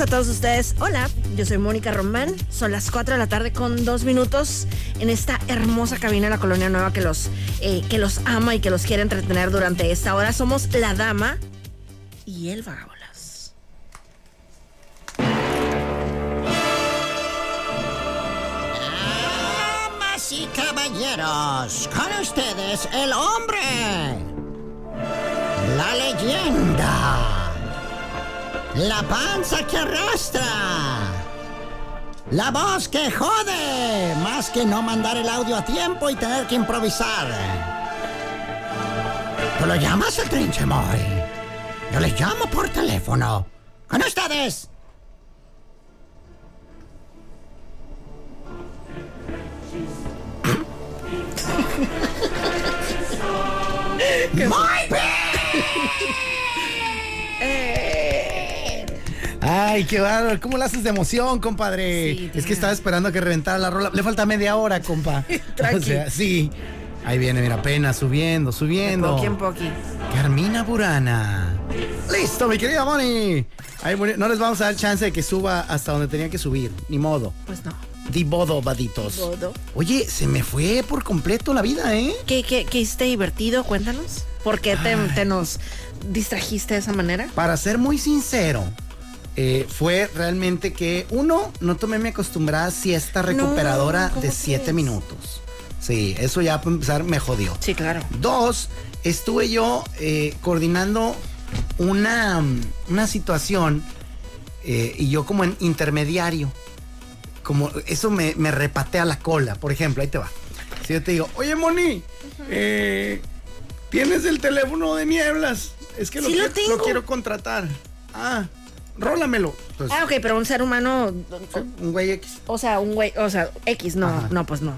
A todos ustedes. Hola, yo soy Mónica Román. Son las 4 de la tarde con dos minutos en esta hermosa cabina de la Colonia Nueva que los, eh, que los ama y que los quiere entretener durante esta hora. Somos la dama y el vagabolas. Damas y caballeros, con ustedes el hombre. La leyenda. La panza que arrastra. La voz que jode. Más que no mandar el audio a tiempo y tener que improvisar. ¿Tú lo llamas el trinche Moy? Yo les llamo por teléfono. Con ustedes. Muy bien. Ay, qué bárbaro. ¿Cómo la haces de emoción, compadre? Sí, es que estaba esperando a que reventara la rola. Le falta media hora, compa. Tranqui. O sea, sí. Ahí viene, mira, apenas subiendo, subiendo. Poqui en poqui. Carmina Burana. Listo, mi querida Moni. Ahí, no les vamos a dar chance de que suba hasta donde tenía que subir. Ni modo. Pues no. Di bodo, vaditos. Bodo. Oye, se me fue por completo la vida, ¿eh? ¿Qué, qué, qué hiciste divertido? Cuéntanos. ¿Por qué te, te nos distrajiste de esa manera? Para ser muy sincero, eh, fue realmente que, uno, no tomé mi acostumbrada siesta recuperadora ¿cómo de siete crees? minutos. Sí, eso ya para empezar me jodió. Sí, claro. Dos, estuve yo eh, coordinando una, una situación eh, y yo como en intermediario. Como eso me, me repatea la cola. Por ejemplo, ahí te va. Si yo te digo, oye Moni, eh, tienes el teléfono de nieblas. Es que lo, Sí lo quiero- tengo. quiero contratar. Ah, rólamelo. Pues, Ah, ok, pero un ser humano, un güey X. o sea, un güey, o sea, X, no, Ajá. no, pues no.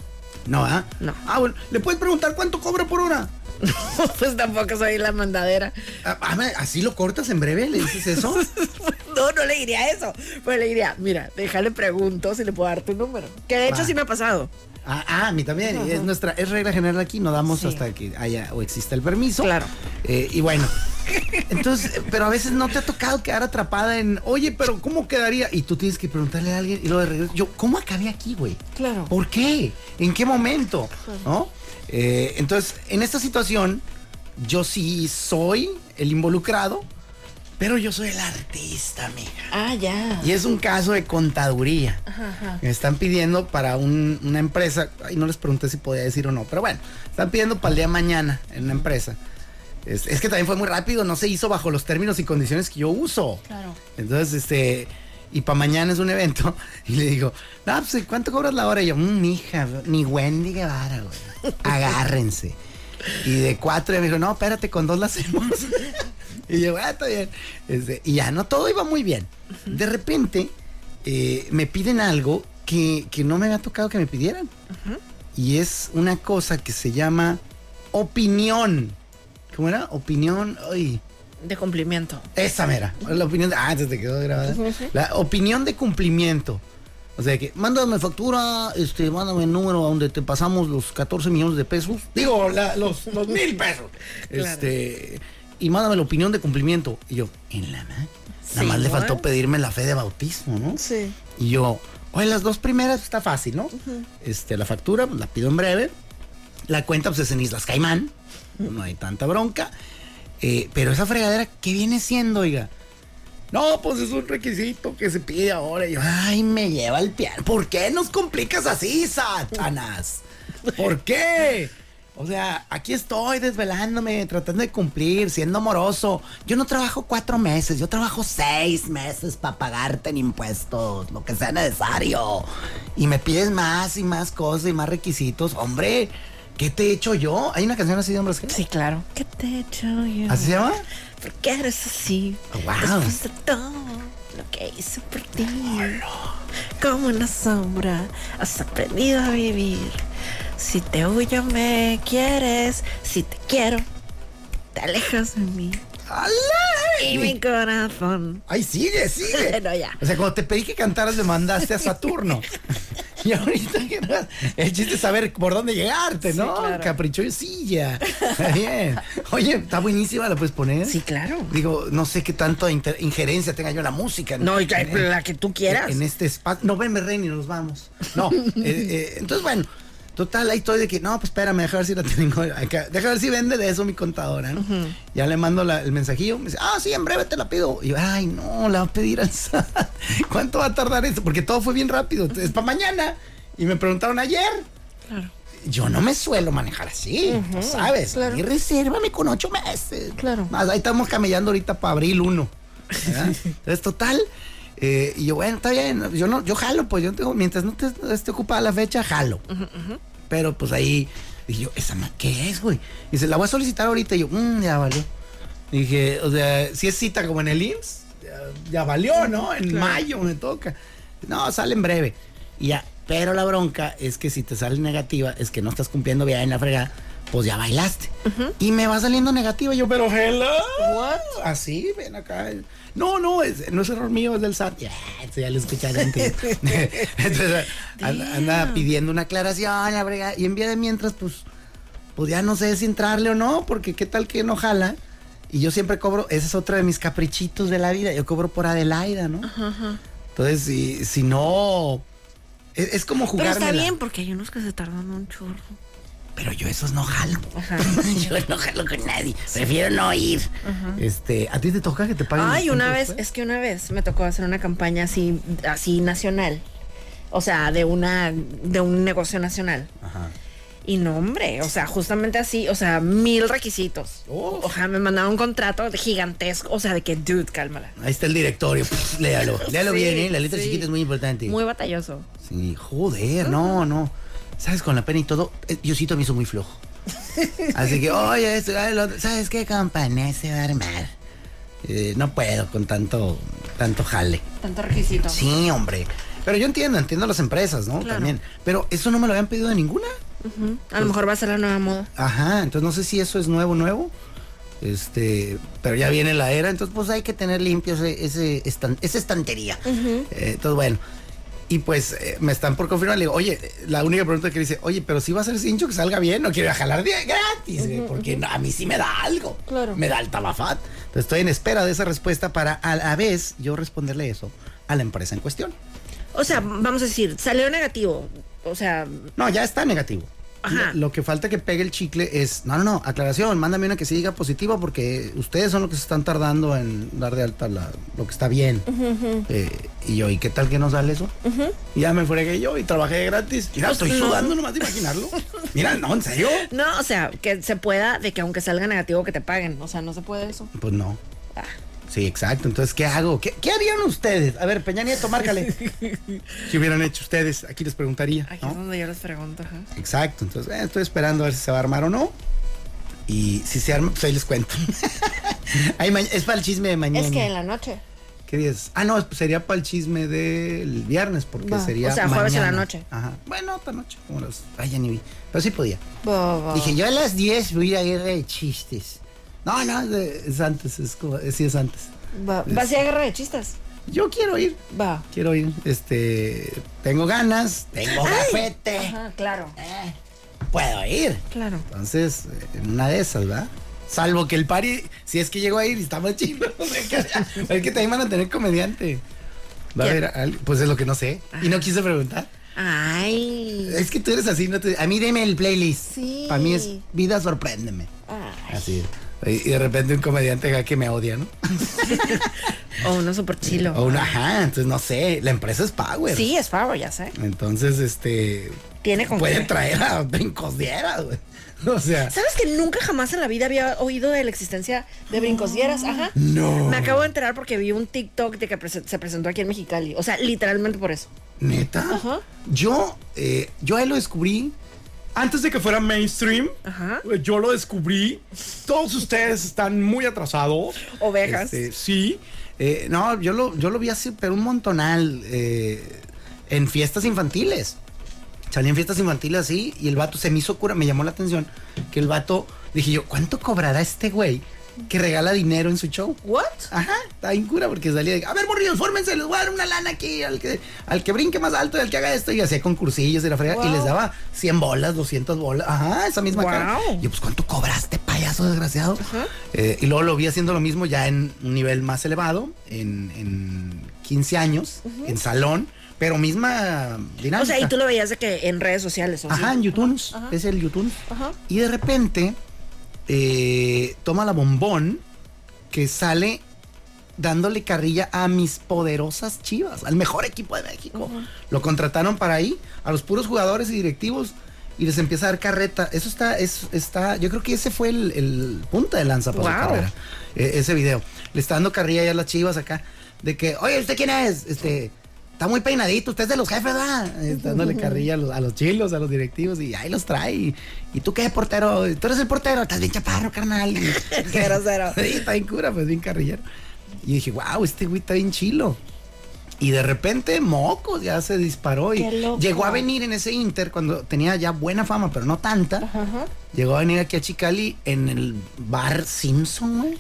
No, ¿ah? No. Ah, bueno, ¿le puedes preguntar cuánto cobra por hora? pues tampoco soy la mandadera. Ah, ah, ¿Así lo cortas en breve? ¿Le dices eso? no, no le diría eso. Pues le diría, mira, déjale pregunto si le puedo dar tu número. Que de hecho Va. sí me ha pasado. Ah, ah, a mí también. Es nuestra, es regla general aquí, no damos Sí. hasta que haya o exista el permiso. Claro. Eh, y bueno. Entonces, pero a veces no te ha tocado quedar atrapada en, oye, pero ¿cómo quedaría? Y tú tienes que preguntarle a alguien y luego de regreso. Yo, ¿cómo acabé aquí, güey? Claro. ¿Por qué? ¿En qué momento? ¿No? Eh, entonces, en esta situación, yo sí soy el involucrado, pero yo soy el artista, amiga. Ah, ya. Y es un caso de contaduría. Me están pidiendo para un- una empresa, ay, no les pregunté si podía decir o no, pero bueno, están pidiendo para el día de mañana en una empresa. Es, es que también fue muy rápido, no se hizo bajo los términos y condiciones que yo uso. Claro. Entonces, este, y para mañana es un evento, y le digo, no, pues, ¿cuánto cobras la hora? Y yo, mmm, hija, ni Wendy Guevara, güey. Agárrense. Y de cuatro, y me dijo, no, espérate, con dos la hacemos. y yo, ah, está bien. Este, y ya, no, todo iba muy bien. De repente, eh, me piden algo que, que no me había tocado que me pidieran. Y es una cosa que se llama opinión. ¿Cómo era? Opinión, ay. De cumplimiento. Esa mera. La opinión de. Ah, se te quedó grabada. La opinión de cumplimiento. O sea que, mándame factura, este, mándame el número a donde te pasamos los 14 millones de pesos. Digo, la- los, los mil pesos. Este. Y mándame la opinión de cumplimiento. Y yo, en la ma- Nada más le faltó pedirme la fe de bautismo, ¿no? Sí. Y yo, oye, las dos primeras está fácil, ¿no? Este, la factura, pues, la pido en breve. La cuenta, pues es en Islas No, pues es un requisito que se pide ahora. Y yo, ay, me lleva el piano. ¿Por qué nos complicas así, Satanás? ¿Por qué? O sea, aquí estoy desvelándome, tratando de cumplir, siendo amoroso. Yo no trabajo cuatro meses, yo trabajo seis meses para pagarte en impuestos, lo que sea necesario. Y me pides más y más cosas y más requisitos. Hombre, ¿qué te he hecho yo? ¿Hay una canción así de hombres? Sí, claro. ¿Qué te he hecho yo? ¿Así se llama? ¿Por qué eres así? Oh, wow. Después de todo lo que hice por ti. Como una sombra, has aprendido a vivir. Si te huyo, me quieres. Si te quiero, te alejas de mí. ¡Ala! Y mi corazón. Ay, sigue, sigue. Bueno, ya. O sea, cuando te pedí que cantaras, le mandaste a Saturno. y ahorita no- el chiste es saber por dónde llegarte, ¿no? Sí, claro. Caprichosilla. Está bien. Oye, está buenísima, ¿la puedes poner? Sí, claro. Digo, no sé qué tanto injerencia tenga yo en la música. No, ya, En- la que tú quieras. En este espacio. No, ven, Rey, y nos vamos. No. eh, eh, entonces, bueno. Total, ahí estoy de que, no, pues espérame, deja ver si la tengo acá. Deja ver si vende de eso mi contadora, ¿no? Ya le mando la- el mensajillo. Me dice, ah, sí, en breve te la pido. Y yo, ay, no, la va a pedir al SAT. ¿Cuánto va a tardar esto? Porque todo fue bien rápido. Es para mañana. Y me preguntaron ayer. Claro. Yo no me suelo manejar así, ¿no ¿sabes? claro. Y resérvame con ocho meses. Claro. Más, ahí estamos camellando ahorita para abril 1. Entonces, total. Eh, y yo, bueno, está bien. Yo no, yo jalo, pues yo tengo, mientras no te esté ocupada la fecha, jalo. Pero pues ahí, dije yo, ¿esa ma- qué es, güey? Dice, la voy a solicitar ahorita. Y yo, mmm, ya valió. Dije, o sea, si es cita como en el IMSS, ya, ya valió, ¿no? En mayo me toca. No, sale en breve. Y ya, pero la bronca es que si te sale negativa, es que no estás cumpliendo bien en la fregada, pues ya bailaste. Y me va saliendo negativa. Y yo, pero hello. What? Así, ven acá. No, no, es, no es error mío, es del SAT. Ya, eso ya lo escucharon antes. Entonces, anda, anda pidiendo una aclaración, la brega. Y en vía de mientras, pues, pues ya no sé si entrarle o no, porque qué tal que no jala. Y yo siempre cobro, ese es otro de mis caprichitos de la vida. Yo cobro por Adelaida, ¿no? Entonces, si, si no. Es, es como Pero jugar. está bien porque hay unos que se tardan un chorro. Pero yo esos no jalo. Ajá. yo no jalo con nadie. Prefiero no ir. Este, ¿a ti te toca que te paguen? Ay, una vez, después? es que una vez me tocó hacer una campaña así, así nacional. O sea, de una, de un negocio nacional. Ajá. Y no, hombre, o sea, justamente así, o sea, mil requisitos. Uf. O sea, me mandaron un contrato gigantesco, o sea, de que, dude, cálmala. Ahí está el directorio. Pff, léalo. Léalo Sí, bien, ¿eh? La letra sí. chiquita es muy importante. Muy batalloso. Sí, joder, no, no. ¿Sabes? Con la pena y todo, eh, Diosito me hizo muy flojo. Así que, oye, ¿sabes qué campaña se va a armar? Eh, no puedo con tanto, tanto jale. Tanto requisito. Sí, hombre. Pero yo entiendo, entiendo las empresas, ¿no? Claro. También. Pero eso no me lo habían pedido de ninguna. A lo mejor va a ser la nueva moda. Ajá, entonces no sé si eso es nuevo, nuevo. Este, pero ya viene la era, entonces pues hay que tener limpio ese, ese estan- esa estantería. Eh, entonces, bueno. Y pues eh, me están por confirmar, le digo, oye, la única pregunta que dice, oye, pero si va a ser cincho que salga bien, no quiero ir a jalar de gratis, porque a mí sí me da algo. Claro. Me da el tabafat. Entonces estoy en espera de esa respuesta para a la vez yo responderle eso a la empresa en cuestión. O sea, vamos a decir, salió negativo. O sea, No, ya está negativo. Ajá. Lo, lo que falta que pegue el chicle es, no, no, no, aclaración, mándame una que se diga positiva porque ustedes son los que se están tardando en dar de alta la- lo que está bien. Eh, y yo, ¿y qué tal que no sale eso? Y ya me fregué yo y trabajé gratis. Mira, estoy no. sudando nomás de imaginarlo. Mira, no, en serio. no, o sea, que se pueda de que aunque salga negativo que te paguen. O sea, no se puede eso. Pues no. Ah. Sí, exacto. Entonces, ¿qué hago? ¿Qué, qué harían ustedes? A ver, Peña Nieto, márcale. ¿Qué hubieran hecho ustedes? Aquí les preguntaría. Aquí ¿no? es donde yo les pregunto. ajá. Exacto, entonces eh, estoy esperando a ver si se va a armar o no. Y si se arma, pues ahí les cuento. Ahí es para el chisme de mañana. Es que en la noche. ¿Qué día es? Ah, no, pues sería para el chisme del viernes, porque sería. o sea, jueves en la noche. Ajá. Bueno, otra noche. Como las. Ay, ya ni vi. Pero sí podía. Dije, yo a las 10 voy a ir a guerra de chistes. No, no, es, es antes, es como, sí es antes. Va, va a ser guerra de chistes. Yo quiero ir, Va. quiero ir. Este, tengo ganas, tengo gafete. Ajá, claro. Eh, puedo ir. Claro. Entonces, eh, en una de esas, ¿verdad? Salvo que el pari, si es que llegó a ir y está más chido, qué es que también van a tener comediante. Va a ¿Quién? haber, pues es lo que no sé. Y no quise preguntar. Ay. Es que tú eres así, no te- a mí deme el playlist. Sí. Para mí es vida sorpréndeme. Ay. Así. Y y de repente un comediante acá que me odia, ¿no? O uno super chilo. O una, ajá, entonces no sé, la empresa es Power. Sí, es Power, ya sé. Entonces, este. Tiene con Pueden qué. traer a brincos dieras, güey. O sea. ¿Sabes que nunca jamás en la vida había oído de la existencia de brincosieras? Ajá. No. Me acabo de enterar porque vi un TikTok de que se presentó aquí en Mexicali. O sea, literalmente por eso. ¿Neta? Ajá. Yo, eh, yo a él lo descubrí antes de que fuera mainstream. Ajá. Yo lo descubrí. Todos ustedes están muy atrasados. Ovejas. Este, sí. Eh, no, yo lo, yo lo vi así, pero un montonal eh, en fiestas infantiles. Salí en fiestas infantiles así y el vato se me hizo cura, me llamó la atención que el vato, dije yo, ¿cuánto cobrará este güey que regala dinero en su show? ¿What? Ajá, está bien cura porque salía de, a ver, morrillos, fórmense, les voy a dar una lana aquí al que, al que brinque más alto y al que haga esto. Y hacía concursillos y la frega y les daba 100 bolas, 200 bolas. Ajá, esa misma Wow. cara. Y yo, pues, ¿cuánto cobraste, payaso desgraciado? Eh, y luego lo vi haciendo lo mismo ya en un nivel más elevado, en, en 15 años, en salón, pero misma dinámica. O sea, y tú lo veías de que en redes sociales. ¿o Ajá, sí? en YouTube. Ajá. Es el YouTube. Ajá. Y de repente eh, toma la bombón que sale dándole carrilla a mis poderosas chivas, al mejor equipo de México. Lo contrataron para ahí, a los puros jugadores y directivos, y les empieza a dar carreta. Eso está, es, está, yo creo que ese fue el, el punta de lanza para su Wow. carrera. eh, ese video. Le está dando carrilla ya a las chivas acá, de que, oye, ¿usted quién es? Este, está muy peinadito, usted es de los jefes, ¿verdad? Dándole carrilla a los, a los chilos, a los directivos, y ahí los trae. Y, ¿y tú qué, portero? Tú eres el portero, estás bien chaparro, carnal. Qué grosero. Sí, está bien cura, pues bien carrillero. Y dije, wow, este güey está bien chilo. Y de repente, mocos, ya se disparó y llegó a venir en ese Inter cuando tenía ya buena fama, pero no tanta. Llegó a venir aquí a Chicali en el bar Simpson, güey.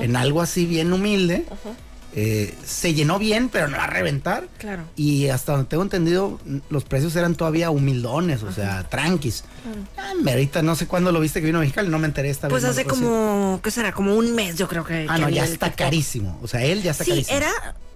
En algo así bien humilde. Eh, se llenó bien, pero no a reventar. Claro. Y hasta donde tengo entendido, los precios eran todavía humildones, o sea, tranquis. Ah, hombre, ahorita no sé cuándo lo viste que vino a Mexicali, no me enteré esta Pues vez. no hace como, ¿qué será? Como un mes, yo creo que. Ah, que no, ya está carísimo. O sea, él ya está Sí, carísimo. era,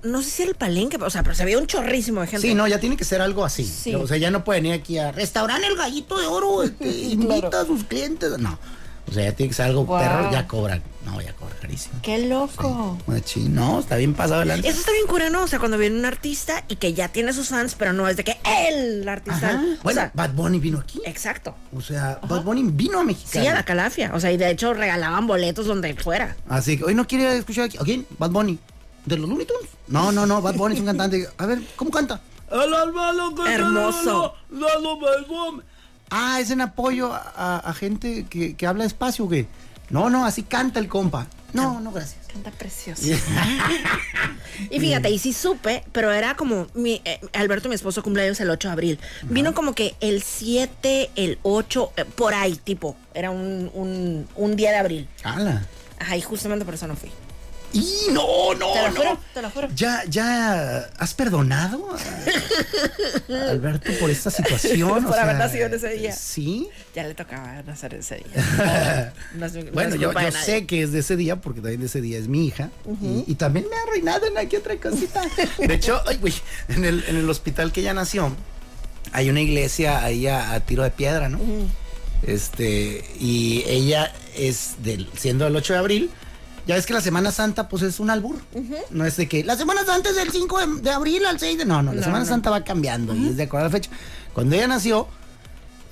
no sé si era el palenque, o sea, pero se veía un chorrísimo de gente. Sí, no, ya tiene que ser algo así. Sí. O sea, ya no puede venir aquí a restaurar el gallito de oro, este, invita a sus clientes. No. O sea, ya tiene que ser algo Wow. perro, ya cobra. No, ya cobra carísimo. Qué loco. Machín, no, está bien pasado adelante. Eso está bien cura, ¿no? O sea, cuando viene un artista y que ya tiene sus fans, pero no es de que él, el artista. Ajá. O Bueno, sea, Bad Bunny vino aquí. exacto. O sea, Bad Bunny vino a México. Sí, a la calafia. O sea, y de hecho regalaban boletos donde fuera. Así que hoy no quiere escuchar aquí. ¿A quién? Bad Bunny. ¿De los Looney Tunes? No, no, no, Bad Bunny es un cantante. A ver, ¿cómo canta? El alma lo que Hermoso. la- la- la- Ah, es en apoyo a, a- a gente que, que habla espacio, güey. No, no, así canta el compa. No, no, gracias. Canta precioso. y fíjate, y sí supe, pero era como mi eh, Alberto, mi esposo, cumpleaños el 8 de abril. Vino como que el 7, el 8, eh, por ahí, tipo. Era un, un, un día de abril. Hala. Ajá, y justamente por eso no fui. Y no, no, Te lo no. juro, te lo juro. ¿Ya, ya has perdonado a- a Alberto por esta situación? Por haber nacido en ese día. Sí. Ya le tocaba nacer ese día. No no Bueno, yo, yo sé que es de ese día, porque también de ese día es mi hija. y, y también me ha arruinado en aquí otra cosita. De hecho, ay, güey, en el, en el hospital que ella nació, hay una iglesia ahí a, a tiro de piedra, ¿no? Este, y ella es del, siendo el 8 de abril. Ya ves que la Semana Santa, pues es un albur. No es de que la Semana Santa es del 5 de, de abril al 6 de. No, no, la No, Semana no. Santa va cambiando y es de acuerdo a la fecha. Cuando ella nació,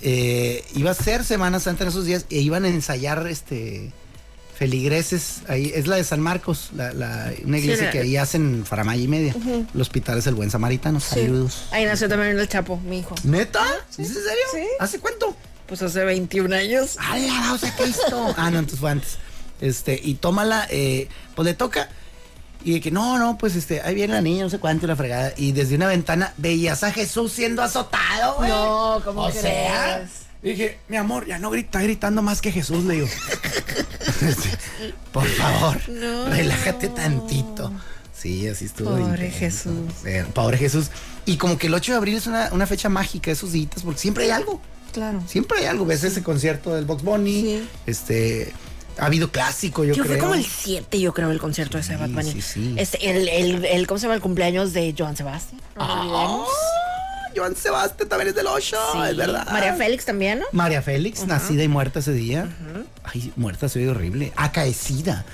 eh, iba a ser Semana Santa en esos días e iban a ensayar este feligreses ahí es la de San Marcos la, la- una iglesia que ahí hacen faramaya y media el hospital es el buen samaritano Sí. saludos Ahí nació también el Chapo, mi hijo. neta ¿es en serio? Sí. ¿hace cuánto? Pues hace 21 años. ¡Hala, o sea, Cristo! ah no entonces fue antes este y tómala eh, pues le toca y de que no, no, pues este, ahí viene la niña, no sé cuánto, y la fregada. Y desde una ventana veías a Jesús siendo azotado, güey. No, ¿cómo o crees? sea, dije, mi amor, ya no grita, gritando más que Jesús, le digo. Este, Por favor, No. relájate tantito. Sí, así estuvo. Pobre intenso. Jesús. Eh, pobre Jesús. Y como que el 8 de abril es una, una fecha mágica, esos días, porque siempre hay algo. Claro. Siempre hay algo. Ves ese concierto del Box Bunny. Sí. Este. Ha habido clásico, yo, Yo creo. fue como el 7, yo creo, el concierto de Sí, Bad Bunny. sí, sí. Este, el, el, el, ¿cómo se llama? El cumpleaños de Joan Sebastián. No. Ah, Joan Sebastián también es del 8, Sí. es verdad. María Félix también, ¿no? María Félix, nacida y muerta ese día. Ay, muerta se ve horrible. Acaecida.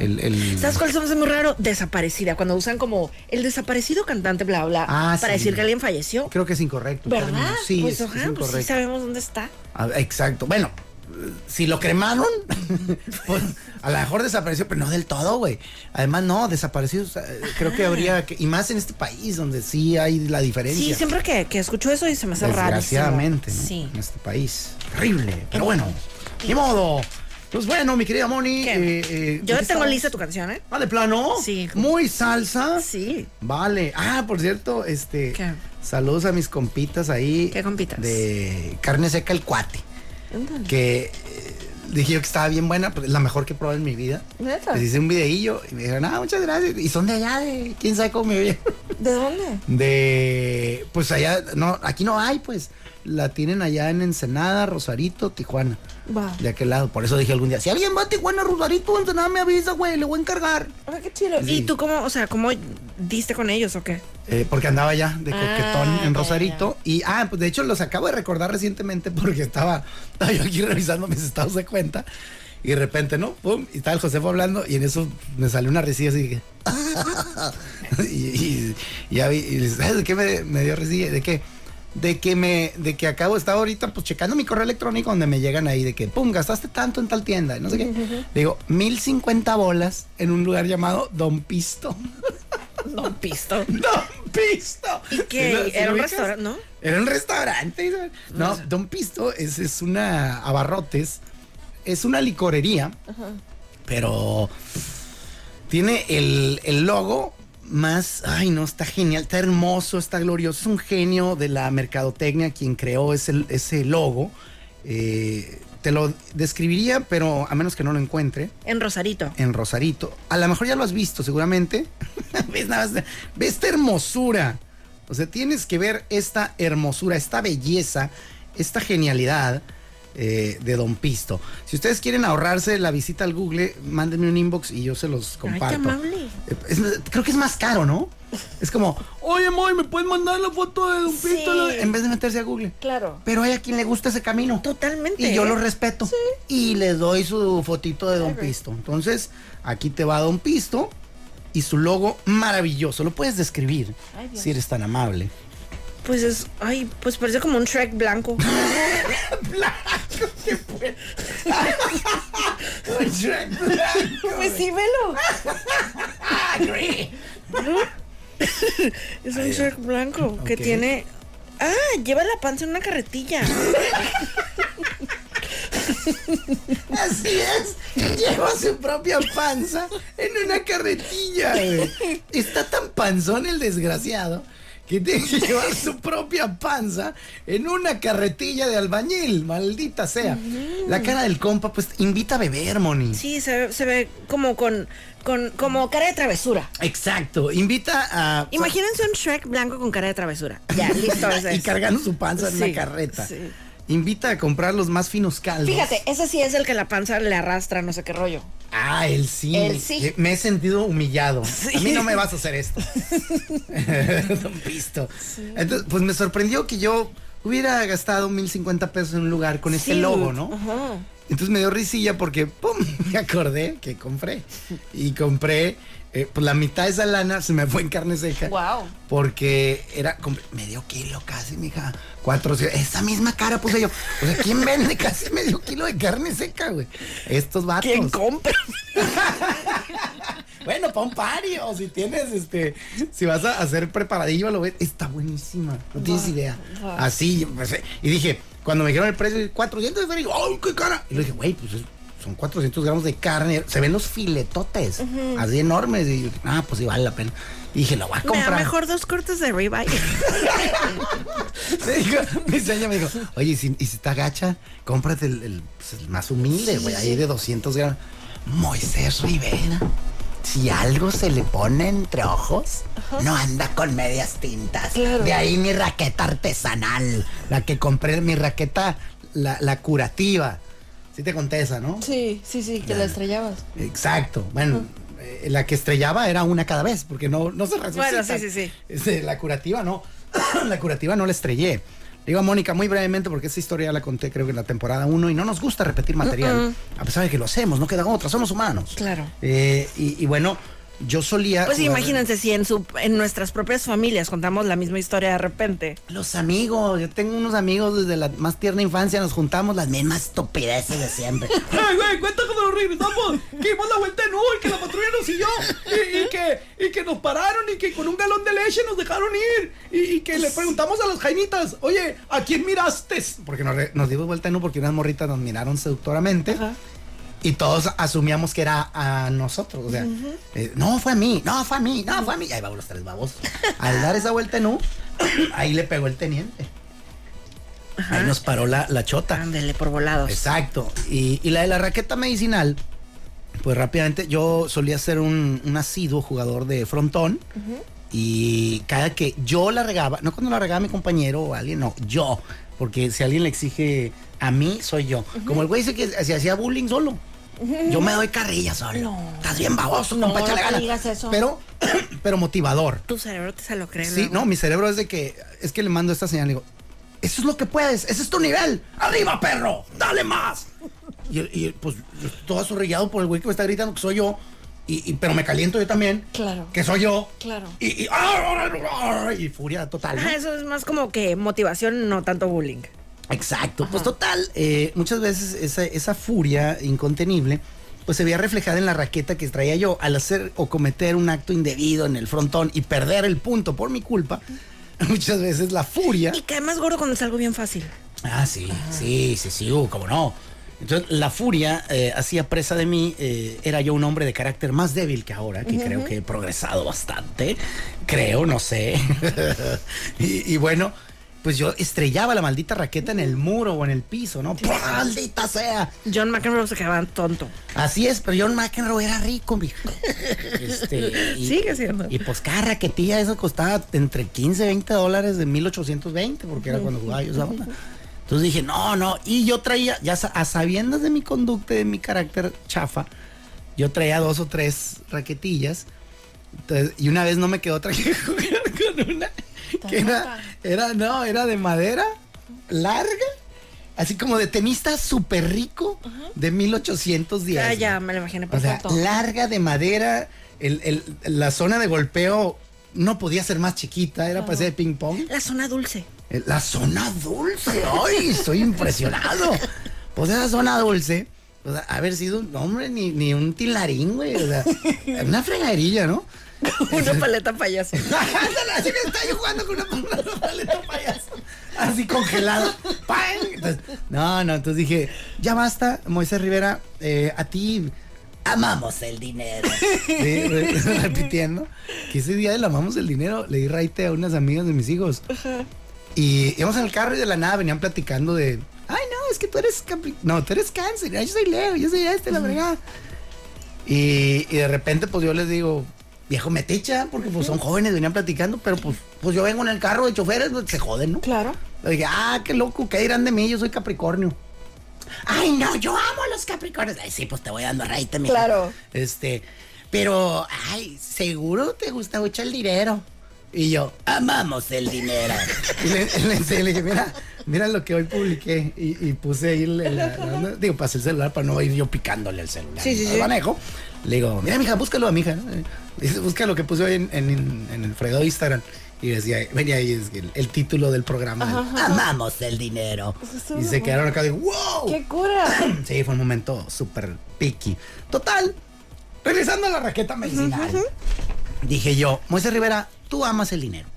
el, el- ¿Sabes cuál se me hace muy raro? Desaparecida, cuando usan como el desaparecido cantante, bla, bla, Ah, para sí. decir que alguien falleció. Creo que es incorrecto. ¿Verdad? Sí, pues, es, es ajá, pues sí incorrecto. sabemos dónde está. Ah, exacto. Bueno, si lo cremaron, pues, a lo mejor desapareció, pero no del todo, güey. Además, no, desapareció. o sea, creo que habría que. Y más en este país donde sí hay la diferencia. Sí, siempre que, que escucho eso y se me hace raro. Desgraciadamente, ¿no? Sí. En este país. Terrible. Pero bueno, ni modo. Pues bueno, mi querida Moni. Eh, eh, Yo ¿de qué tengo estabas? lista tu canción, ¿eh? Ah, de plano. Sí. Muy salsa. Sí. Vale. Ah, por cierto, este. ¿Qué? Saludos a mis compitas ahí. ¿Qué compitas? De carne seca el cuate. Que eh, dije yo que estaba bien buena, la mejor que probado en mi vida. ¿Neta? Les hice un videillo y me dijeron, ah, muchas gracias. Y son de allá, de quién sabe cómo me oyen. ¿De dónde? De. Pues allá, no, aquí no hay, pues. La tienen allá en Ensenada, Rosarito, Tijuana. Va. De aquel lado. Por eso dije algún día, si alguien va a Tijuana, Rosarito, Ensenada, me avisa, güey, le voy a encargar. Ah, qué chido. Sí. ¿Y tú cómo, o sea, cómo diste con ellos o qué? Eh, porque andaba ya de coquetón Ah, en ya, Rosarito. Y, ah, pues de hecho los acabo de recordar recientemente porque estaba, estaba yo aquí revisando mis estados de cuenta. Y de repente, ¿no? Pum, y estaba el Josefo hablando y en eso me salió una risilla así que... y, y- y ya vi, y le- ¿sabes de qué me, me dio risilla? ¿De qué? De que me, de que acabo, estaba ahorita pues checando mi correo electrónico donde me llegan ahí de que, pum, gastaste tanto en tal tienda, y no sé qué. Digo, 1050 bolas en un lugar llamado Don Pisto. Don Pisto. Don Pisto. ¿Y qué? ¿Sí lo- sí Era un restaurante, ¿no? Era un restaurante. No, Don Pisto es, es una abarrotes, es una licorería, pero tiene el, el logo más, ay no, está genial, está hermoso, está glorioso, es un genio de la mercadotecnia quien creó ese, ese logo. Eh, te lo describiría, pero a menos que no lo encuentre En Rosarito. en Rosarito. A lo mejor ya lo has visto, seguramente. ¿Ves, nada más? Ve esta hermosura. O sea, tienes que ver esta hermosura, esta belleza, esta genialidad eh, de Don Pisto. Si ustedes quieren ahorrarse la visita al Google, mándenme un inbox y yo se los Ay, comparto. qué. Eh, es- creo que es más caro, ¿no? Es como, oye, Moy, ¿me puedes mandar la foto de Don Sí. Pisto? En vez de meterse a Google. Claro. Pero hay a quien le gusta ese camino. Totalmente. Y yo ¿eh? lo respeto. Y le doy su fotito de Don. Pisto. Entonces, aquí te va Don Pisto y su logo maravilloso. Lo puedes describir Ay, si eres tan amable. Pues es, ay, pues parece como un Shrek blanco. pues sí, velo. Es un Shrek blanco que tiene. Ah, lleva la panza en una carretilla. Así es. Lleva su propia panza en una carretilla. Está tan panzón el desgraciado que tiene que llevar su propia panza en una carretilla de albañil. Maldita sea. La cara del compa, pues invita a beber, Moni. Sí, se ve, se ve como con, con como cara de travesura. Exacto. Invita a. Imagínense un Shrek blanco con cara de travesura. Ya, listo. y cargando su panza en una carreta. sí. Invita a comprar los más finos caldos. Fíjate, ese sí es el que la panza le arrastra, no sé qué rollo. Ah, él sí. Él sí. Eh, Me he sentido humillado. Sí. A mí no me vas a hacer esto. Don Pisto. Entonces, pues me sorprendió que yo hubiera gastado 1050 pesos en un lugar con Sí. logo, ¿no? Ajá. Entonces me dio risilla porque, ¡pum! Me acordé que compré. Y compré, eh, pues la mitad de esa lana se me fue en carne seca. Wow. Porque era medio kilo casi, mija. Cuatro, esa misma cara puse yo. O sea, ¿quién vende casi medio kilo de carne seca, güey? Estos vatos. ¿Quién compra? Bueno, para un party, o si tienes, este, si vas a hacer preparadillo, lo ves, está buenísima, no tienes idea. Así, pues, y dije, cuando me dijeron el precio, 400 de digo, ¡ay, qué cara! Y le dije, güey, pues es- son 400 gramos de carne, se ven los filetotes, así enormes, y ah, pues sí, vale la pena. Y dije, lo voy a Me da comprar. mejor dos cortes de ribeye. Me dijo, mi señora me dijo, oye, ¿y si, y si está gacha, cómprate el, el, pues, el más humilde, güey, ahí de 200 gramos. Moisés Rivera, si algo se le pone entre ojos, no anda con medias tintas. Claro. De ahí mi raqueta artesanal, la que compré, mi raqueta, la, la curativa. Sí te conté esa, ¿no? Sí, sí, sí, que la estrellabas. Exacto. Bueno, eh, la que estrellaba era una cada vez, porque no, no se resucita. Bueno, sí, sí, sí. Este, la curativa no. la curativa no la estrellé. Digo a Mónica muy brevemente porque esta historia la conté creo que en la temporada 1 y no nos gusta repetir material, a pesar de que lo hacemos, no queda otra, somos humanos. Claro. Eh, y, y bueno, yo solía... Pues jugar- imagínense si en, su, en nuestras propias familias contamos la misma historia de repente. Los amigos, yo tengo unos amigos desde la más tierna infancia, nos juntamos las mismas estupideces de siempre. Ay, güey, cuenta cuando nos regresamos, que dimos la vuelta en U y que la patrulla nos siguió, y, y que, y que nos pararon y que con un galón de leche nos dejaron ir, y, y que le preguntamos a las jainitas, oye, ¿a quién miraste? Porque nos, re- nos dimos vuelta en U porque unas morritas nos miraron seductoramente. Y todos asumíamos que era a nosotros. O sea, eh, no fue a mí, no fue a mí, no fue a mí. Y ahí vamos los tres babos. Al dar esa vuelta en U, ahí le pegó el teniente. Ahí nos paró la, la chota. Ándele por volados. Exacto. Y, y la de la raqueta medicinal, pues rápidamente yo solía ser un, un asiduo jugador de frontón. Y cada que yo la regaba, no cuando la regaba mi compañero o alguien, no, yo. Porque si alguien le exige a mí, soy yo. Como el güey dice que se hacía bullying solo. Yo me doy carrilla solo. No. Estás bien baboso, No, compa, no échale te ganas. digas eso. Pero, pero motivador. Tu cerebro te se lo cree. Sí, luego. no, mi cerebro es de que, es que le mando esta señal, le digo, eso es lo que puedes, ese es tu nivel, arriba perro, dale más. Y, y, pues yo estoy todo azorrillado por el güey que me está gritando que soy yo, y, y- pero me caliento yo también, Claro. que soy yo. Claro. Y, y, ¡ah! y furia total. eso es más como que motivación, no tanto bullying. Exacto, pues total, eh, muchas veces esa, esa furia incontenible pues se veía reflejada en la raqueta que traía yo al hacer o cometer un acto indebido en el frontón y perder el punto por mi culpa. Muchas veces la furia Y cae más gordo cuando es algo bien fácil. Ah, sí, sí, sí, sí, uh, cómo no. Entonces, la furia eh, hacía presa de mí. eh, era yo un hombre de carácter más débil que ahora, que creo que he progresado bastante. Creo, no sé. y, y bueno, pues yo estrellaba la maldita raqueta en el muro o en el piso, ¿no? ¡Maldita sea! John McEnroe se quedaba tonto. Así es, pero John McEnroe era rico, mija. Este, y- Sigue siendo. Y pues cada raquetilla eso costaba entre 15 y 20 dólares de 1820, porque era cuando jugaba yo esa onda. Entonces dije, no, no. Y yo traía, ya a sabiendas de mi conducta y de mi carácter chafa, yo traía dos o tres raquetillas. Entonces, y una vez no me quedó otra que jugar con una que era, era, no, era de madera larga, así como de tenista súper rico de 1810. Ah, güey. ya, me lo imaginé O sea, perfecto. larga de madera, el- el- la zona de golpeo no podía ser más chiquita, era para hacer ping pong. La zona dulce. Eh, La zona dulce, ¡ay! Estoy impresionado. Pues esa zona dulce, o sea, haber sido, no, hombre, ni, ni un tilarín, güey. O sea, una fregadilla, ¿no? Una paleta payaso. Ándale, así que está yo jugando con una, paleta payaso. Así congelado. ¡Pam! Entonces, no, no, entonces dije, ya basta, Moisés Rivera, eh, a ti amamos el dinero. Sí, re- repitiendo. Que ese día del amamos el dinero le di raite a unas amigas de mis hijos. Y íbamos en el carro y de la nada venían platicando de, ay no, es que tú eres no, tú eres cáncer, ay, yo soy Leo, yo soy este, la verdad. Y, y de repente pues yo les digo, viejo meticha, porque pues son jóvenes, venían platicando, pero pues, pues yo vengo en el carro de choferes, pues, se joden, ¿no? Claro. Le dije, ah, qué loco, ¿qué dirán de mí? Yo soy Capricornio. Ay, no, yo amo a los Capricornios. Ay, sí, pues te voy dando raite, mija. Claro. Este, pero, ay, seguro te gusta mucho el dinero. Y yo, amamos el dinero. y le, le le dije, mira, mira lo que hoy publiqué. Y, y puse ahí, la- la- digo, pasé el celular para no ir yo picándole el celular. Sí, sí, sí. manejo. Le digo, mira, mija, búscalo a mi hija. ¿no? Busca lo que puse hoy en, en- en el fregado Instagram. Y decía, venía ahí es el, el título del programa. Amamos el dinero. Y se quedaron acá de, wow. ¡Qué cura! Sí, fue un momento súper picky. Total, regresando a la raqueta medicinal. Dije yo, Moisés Rivera, tú amas el dinero.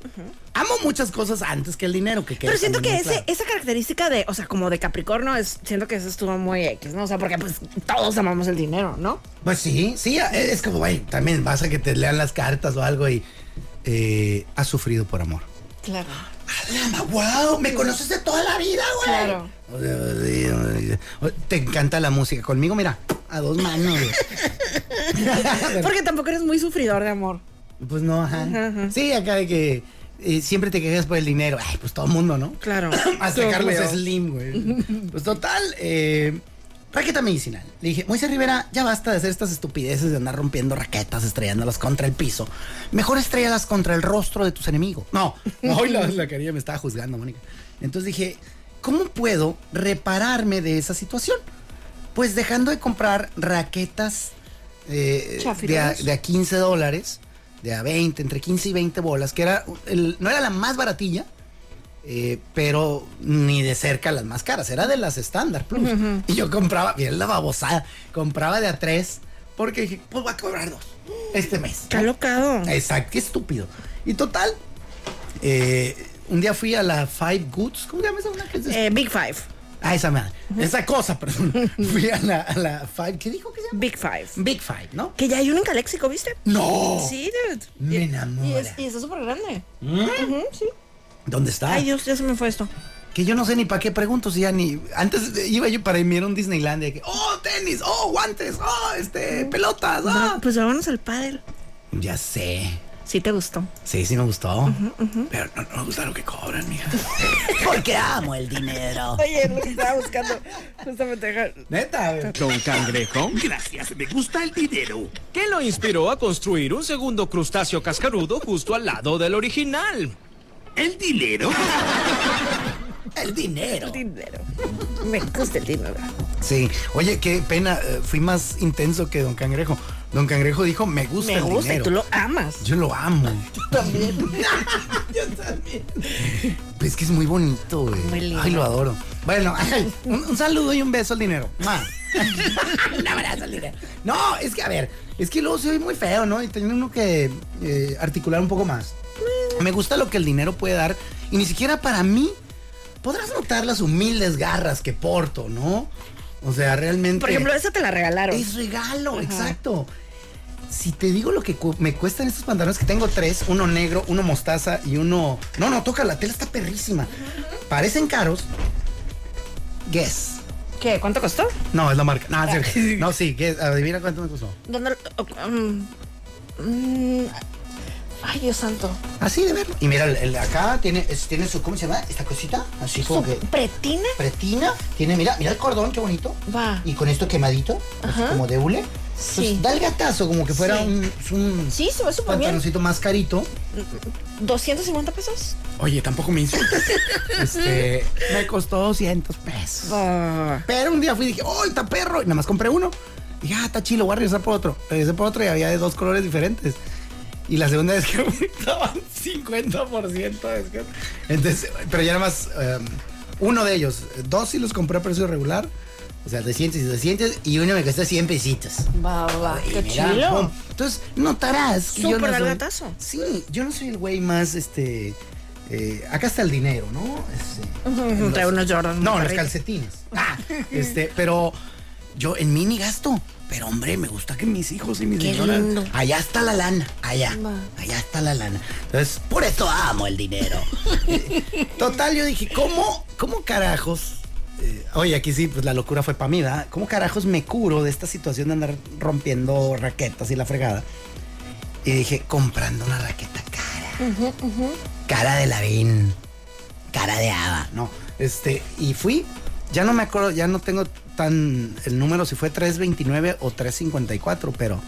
Amo muchas cosas antes que el dinero. Que Pero siento que ese, claro. esa característica de, o sea, como de Capricornio, es, siento que eso estuvo muy X, ¿no? O sea, porque pues todos amamos el dinero, ¿no? Pues sí, sí, es como, güey, también vas a que te lean las cartas o algo y eh, has sufrido por amor. Claro. Alama, wow, me conoces de toda la vida, güey. Claro. Te encanta la música. Conmigo, mira, a dos manos. Porque tampoco eres muy sufridor de amor. Pues no, ajá. Sí, acá de que eh, siempre te quejas por el dinero. Ay, pues todo el mundo, ¿no? Claro. Hasta. Carlos Slim, güey. Pues total, eh, raqueta medicinal. Le dije, Moisés Rivera, ya basta de hacer estas estupideces de andar rompiendo raquetas, estrellándolas contra el piso. Mejor estrellalas contra el rostro de tus enemigos. No, hoy la, la me estaba juzgando, Mónica. Entonces dije, ¿cómo puedo repararme de esa situación? Pues dejando de comprar raquetas eh, de, a, de a 15 dólares, de a 20, entre 15 y 20 bolas, que era el- no era la más baratilla, eh, pero ni de cerca las más caras, era de las estándar plus. Y yo compraba, bien la babosada, compraba de a tres, porque dije, pues voy a cobrar dos este mes. Está locado. Exacto, qué estúpido. Y total, eh, un día fui a la Five Goods, ¿cómo se llama esa una que es de- Eh, Big Five. Ah, esa madre, esa cosa, perdón. fui a la, a la Five, ¿qué dijo que se llama? Big Five. Big Five, ¿no? Que ya hay uno en Caléxico, ¿viste? No. Sí, dude. Me enamora. Y, es- y está súper grande. Sí. ¿Dónde está? Ay, Dios, ya se me fue esto. Que yo no sé ni para qué pregunto si ya ni. Antes iba yo para irme a un Disneylandia que. Oh, tenis, oh, guantes, oh, este, pelotas, ah. Pues vámonos al pádel. Ya sé. Sí te gustó. Sí, sí me gustó. Pero no, no me gusta lo que cobran, mija. Porque amo el dinero. Oye, lo que estaba buscando. Justamente. Neta, güey. Don Cangrejo, Gracias, me gusta el dinero. ¿qué lo inspiró a construir un segundo crustáceo cascarudo justo al lado del original? El dinero. El dinero. Dinero. Me gusta el dinero. Sí. Oye, qué pena. eh, fui más intenso que Don Cangrejo. Don Cangrejo dijo, me gusta Me el gusta y dinero. tú lo amas. Yo lo amo. también. Yo también. Pues es que es muy bonito, güey. Muy lindo. Ay, lo adoro. Bueno, ay, un, un saludo y un beso al dinero. Ma. un abrazo al dinero. No, es que, a ver, es que luego soy muy feo, ¿no? Y tiene uno que eh, articular un poco más. Me gusta lo que el dinero puede dar. Y ni siquiera para mí podrás notar las humildes garras que porto, ¿no? O sea, realmente. Por ejemplo, esa te la regalaron. Es regalo, exacto. Si te digo lo que cu- me cuestan estos pantalones que tengo tres, uno negro, uno mostaza y uno. No, no, toca, la tela está perrísima. Parecen caros. Guess. ¿Qué? ¿Cuánto costó? No, es la marca. No, cierto. no sí, guess. Adivina cuánto me costó. ¿Dónde? um, mm, ay, Dios santo. Así de verlo. Y mira, el, el de acá tiene, es- tiene su, ¿cómo se llama? Esta cosita. Así como que. ¿Pretina? Pretina. Tiene, mira, mira el cordón, qué bonito. Va. Y con esto quemadito, así Ajá. como de hule. Sí. Pues da el gatazo, como que fuera Sí. un, un Sí, se ve súper bien. pantaloncito más carito. 250 pesos. Oye, tampoco me insultes. este, me costó 200 pesos. Va. Pero un día fui y dije, ¡oh, está perro! Y nada más compré uno. Dije, ah, está chilo, voy a regresar por otro. Regresé por otro y había de dos colores diferentes. Y la segunda vez que estaban 50% de descuento. Entonces, pero ya nada más um, uno de ellos. Dos sí los compré a precio regular. O sea, 200 y 200. Y uno me costó 100 pesitos. Va, va. Qué mira, pum. Entonces, notarás Súper no al soy- gatazo. Sí, yo no soy el güey más, este... eh, acá está el dinero, ¿no? Este, unos Jordan No, los calcetines. Ah, este, pero yo en mí ni gasto. Pero hombre, me gusta que mis hijos y mis señoras-. Allá está la lana, allá. Va. Allá está la lana. Entonces, por eso amo el dinero. Total, yo dije, ¿cómo, cómo carajos? eh, oye, aquí sí, pues la locura fue para mí, ¿verdad? ¿Cómo carajos me curo de esta situación de andar rompiendo raquetas y la fregada? Y dije, comprando una raqueta cara. Cara de Lavín. Cara de hada, ¿no? Este, y fui, ya no me acuerdo, ya no tengo tan el número si fue 329 o 354, pero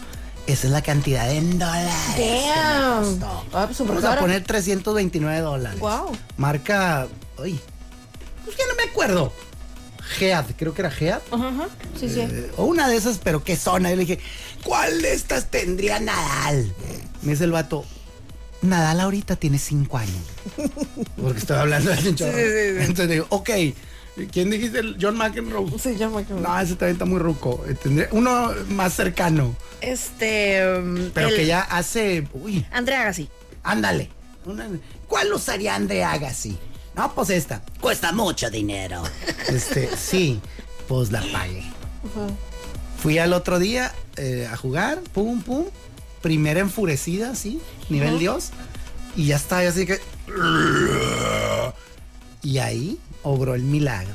esa es la cantidad en dólares. que Damn. costó. Ah, pues, Vamos a poner 329 dólares. Guau. Marca, uy, pues ya no me acuerdo. Gead, creo que era Gead. Ajá, ajá. Sí, sí. Eh, o una de esas, pero qué zona. Yo le dije, ¿cuál de estas tendría Nadal? Me dice el vato, Nadal ahorita tiene cinco años. Porque estoy hablando de un chorro. sí, sí. Entonces digo, ok, ¿quién dijiste? El John McEnroe. Sí, me acuerdo. No, ese también está muy ruco. Tendría uno más cercano, Este. um, pero el- que ya hace, uy, Andrea Agassi. ándale. Una- ¿Cuál usaría Andre Agassi? No, pues esta. Cuesta mucho dinero. Este, sí, pues la pagué. Fui al otro día eh, a jugar, pum, pum. Primera enfurecida, sí, nivel Dios. Y ya estaba así que. Y ahí obró el milagro.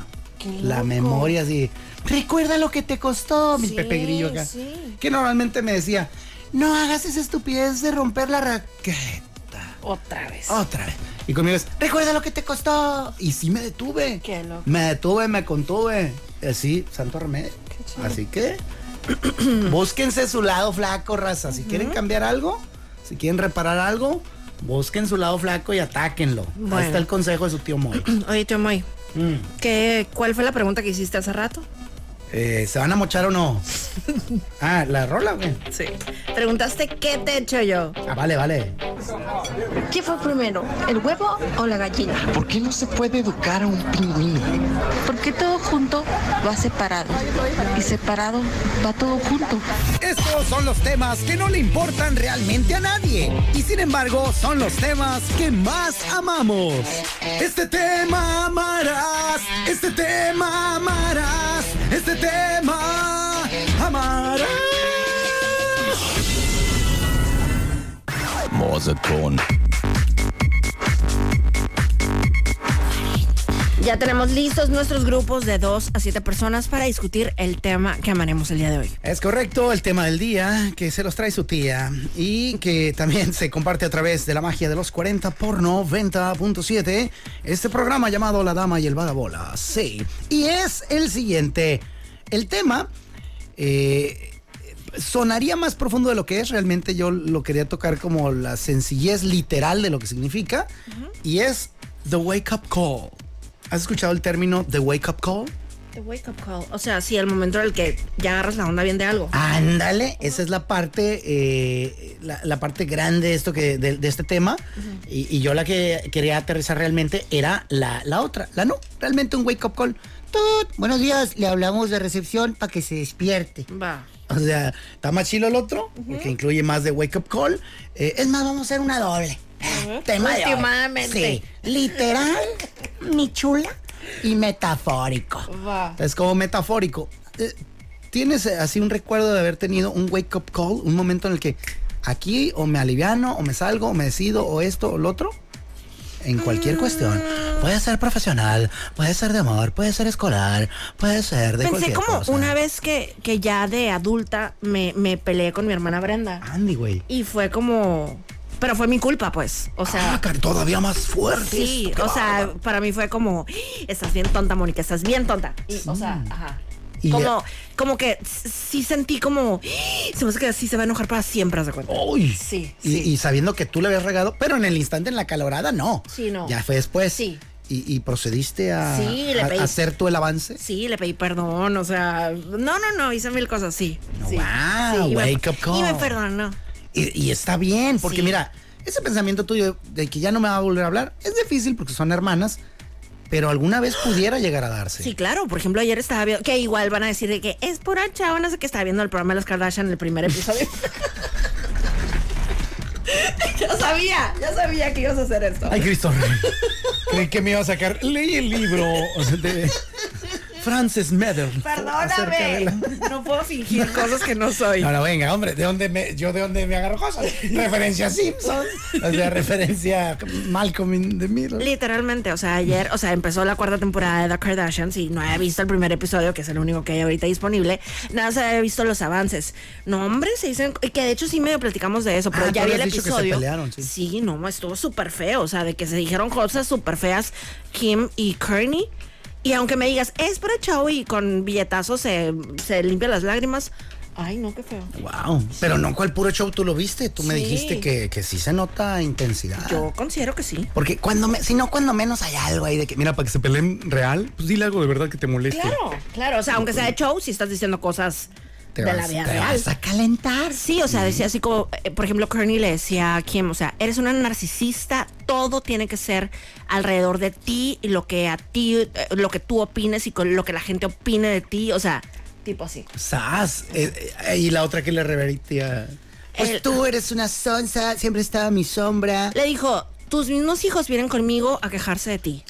La memoria así. Recuerda lo que te costó, mi Sí, Pepe Grillo acá. sí. Que normalmente me decía, no hagas esa estupidez de romper la raqueta. Otra vez. Otra vez. Y conmigo es, recuerda lo que te costó. Y sí me detuve. Qué loco. Me detuve, me contuve. Así, santo remedio. Así que búsquense su lado flaco, raza. Si quieren cambiar algo, si quieren reparar algo, busquen su lado flaco y atáquenlo. Bueno. Ahí está el consejo de su tío Moy. Oye, tío Moy, Mm. ¿qué, ¿cuál fue la pregunta que hiciste hace rato? Eh, ¿Se van a mochar o no? Ah, la rola, güey. Sí. Preguntaste qué te echo yo. Ah, vale, vale. ¿Qué fue primero, el huevo o la gallina? ¿Por qué no se puede educar a un pingüino? Porque todo junto va separado y separado va todo junto. Estos son los temas que no le importan realmente a nadie. Y sin embargo, son los temas que más amamos. Este tema amarás. Este tema amarás. Este tema amarás. Morseton. Ya tenemos listos nuestros grupos de dos a siete personas para discutir el tema que amaremos el día de hoy. Es correcto, el tema del día que se los trae su tía y que también se comparte a través de la magia de los 40 por 90.7. Este programa llamado La Dama y el Vagabola. Sí. Y es el siguiente. El tema eh, sonaría más profundo de lo que es. Realmente yo lo quería tocar como la sencillez literal de lo que significa. Y es The Wake Up Call. ¿Has escuchado el término The Wake Up Call? The wake up call. O sea, sí, el momento en el que ya agarras la onda bien de algo. Ándale, esa es la parte, eh, la, la parte grande de esto que, de, de este tema. y, y yo la que quería aterrizar realmente era la, la otra, la no, realmente un wake up call. Tut, buenos días, le hablamos de recepción para que se despierte. Va. O sea, está más chilo el otro, que incluye más de wake up call. Eh, es más, vamos a hacer una doble. Tema de hoy. Sí, literal, mi chula, y metafórico. Es como metafórico. Eh, ¿Tienes eh, así un recuerdo de haber tenido un wake up call? Un momento en el que aquí o me aliviano, o me salgo, o me decido, o esto, o lo otro. En cualquier cuestión. Puede ser profesional, puede ser de amor, puede ser escolar, puede ser de Pensé cualquier como cosa. una vez que, que ya de adulta me, me peleé con mi hermana Brenda. Andy, güey. Y fue como... Pero fue mi culpa, pues. O sea... Ah, todavía más fuerte. Sí, o sea, para mí fue como, estás bien tonta, Mónica, estás bien tonta. Y, O sea, ajá. Y como, como que sí sentí como, se me hace que sí se va a enojar para siempre, de cuenta. Uy. Sí, Y, sí. y sabiendo que tú le habías regado, pero en el instante, en la calorada, no. Sí, no. Ya fue después. Sí. Y, y procediste a, Sí, le a- pedí- a hacer tú el avance. Sí, le pedí perdón, o sea, no, no, no, hice mil cosas, sí. No, sí, wow, me- wake up call. Y me perdonó. Y, y está bien, porque Sí. mira, ese pensamiento tuyo de que ya no me va a volver a hablar es difícil porque son hermanas, pero alguna vez pudiera llegar a darse. Sí, claro, por ejemplo, ayer estaba viendo, que igual van a decir de que es pura chava, no sé qué, estaba viendo el programa de las Kardashian, el primer episodio. ya sabía, ya sabía que ibas a hacer esto. Ay, Cristo Rey. Creí que me iba a sacar. Leí el libro de Frances Meder. Acerca de Perdóname, la- no puedo fingir cosas que no soy. Ahora venga, hombre, ¿de dónde me, yo de dónde me agarro cosas? referencia a Simpson, o sea, referencia a Malcolm in the Middle. Literalmente, o sea, ayer, o sea, empezó la cuarta temporada de The Kardashians y no había visto el primer episodio, que es el único que hay ahorita disponible. Nada, se había visto los avances. No, hombre, se dicen, y que de hecho sí medio platicamos de eso, pero Ah, ya vi el dicho que se episodio. pelearon, sí. no, estuvo súper feo, o sea, de que se dijeron cosas súper feas Kim y Kourtney. Y aunque me digas, es para show y con billetazos se, se limpian las lágrimas. Ay, no, qué feo. Wow, pero no cual puro show tú lo viste, tú me dijiste que, que sí se nota intensidad. Yo considero que sí. Porque cuando me, si no, cuando menos hay algo ahí de que, mira, para que se peleen real, pues dile algo de verdad que te moleste. Claro, claro, o sea, aunque sea de show, si estás diciendo cosas Te de vas, la vida te real. vas a calentar. Sí, o sea, decía así como, eh, por ejemplo, Kearney le decía a Kim, o sea, eres una narcisista, todo tiene que ser alrededor de ti y lo que a ti, eh, lo que tú opines y con lo que la gente opine de ti, o sea, tipo así. Sas. eh, y la otra que le revertía. Pues El- tú eres una sonza, siempre estaba mi sombra. Le dijo, tus mismos hijos vienen conmigo a quejarse de ti.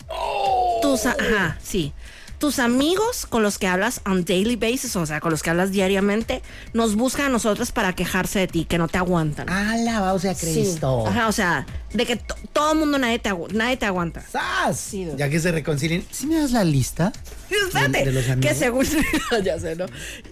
Tus, a- ajá, sí. Tus amigos con los que hablas on daily basis, o sea, con los que hablas diariamente, nos buscan a nosotros para quejarse de ti, que no te aguantan. Alabado sea Sí. Cristo. Ajá, o sea, de que to- todo el mundo nadie te, agu- nadie te aguanta. ¡Sas! Sí, ya que se reconcilien. ¿Sí me das la lista? Espérate, De- de los amigos. que según ya sé, ¿no?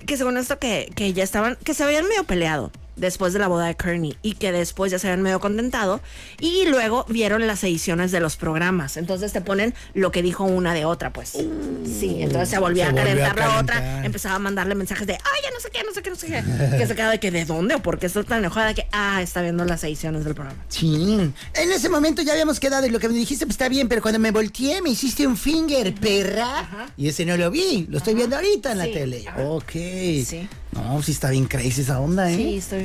Que según esto que, que ya estaban, que se habían medio peleado. Después de la boda de Kearney y que después ya se habían medio contentado y luego vieron las ediciones de los programas. Entonces te ponen lo que dijo una de otra, pues. sí, entonces se volvía se a volvió a calentar la otra, empezaba a mandarle mensajes de, ay, ya no sé qué, no sé qué, no sé qué. que se queda de que, ¿de dónde o por qué estoy tan enojada? Que, ah, está viendo las ediciones del programa. Sí. En ese momento ya habíamos quedado y lo que me dijiste pues, está bien, pero cuando me volteé me hiciste un finger, perra. Y ese no lo vi, lo estoy viendo ahorita en la tele. Ajá. Ok. Sí. No, sí está bien crazy esa onda, ¿eh? Sí, estoy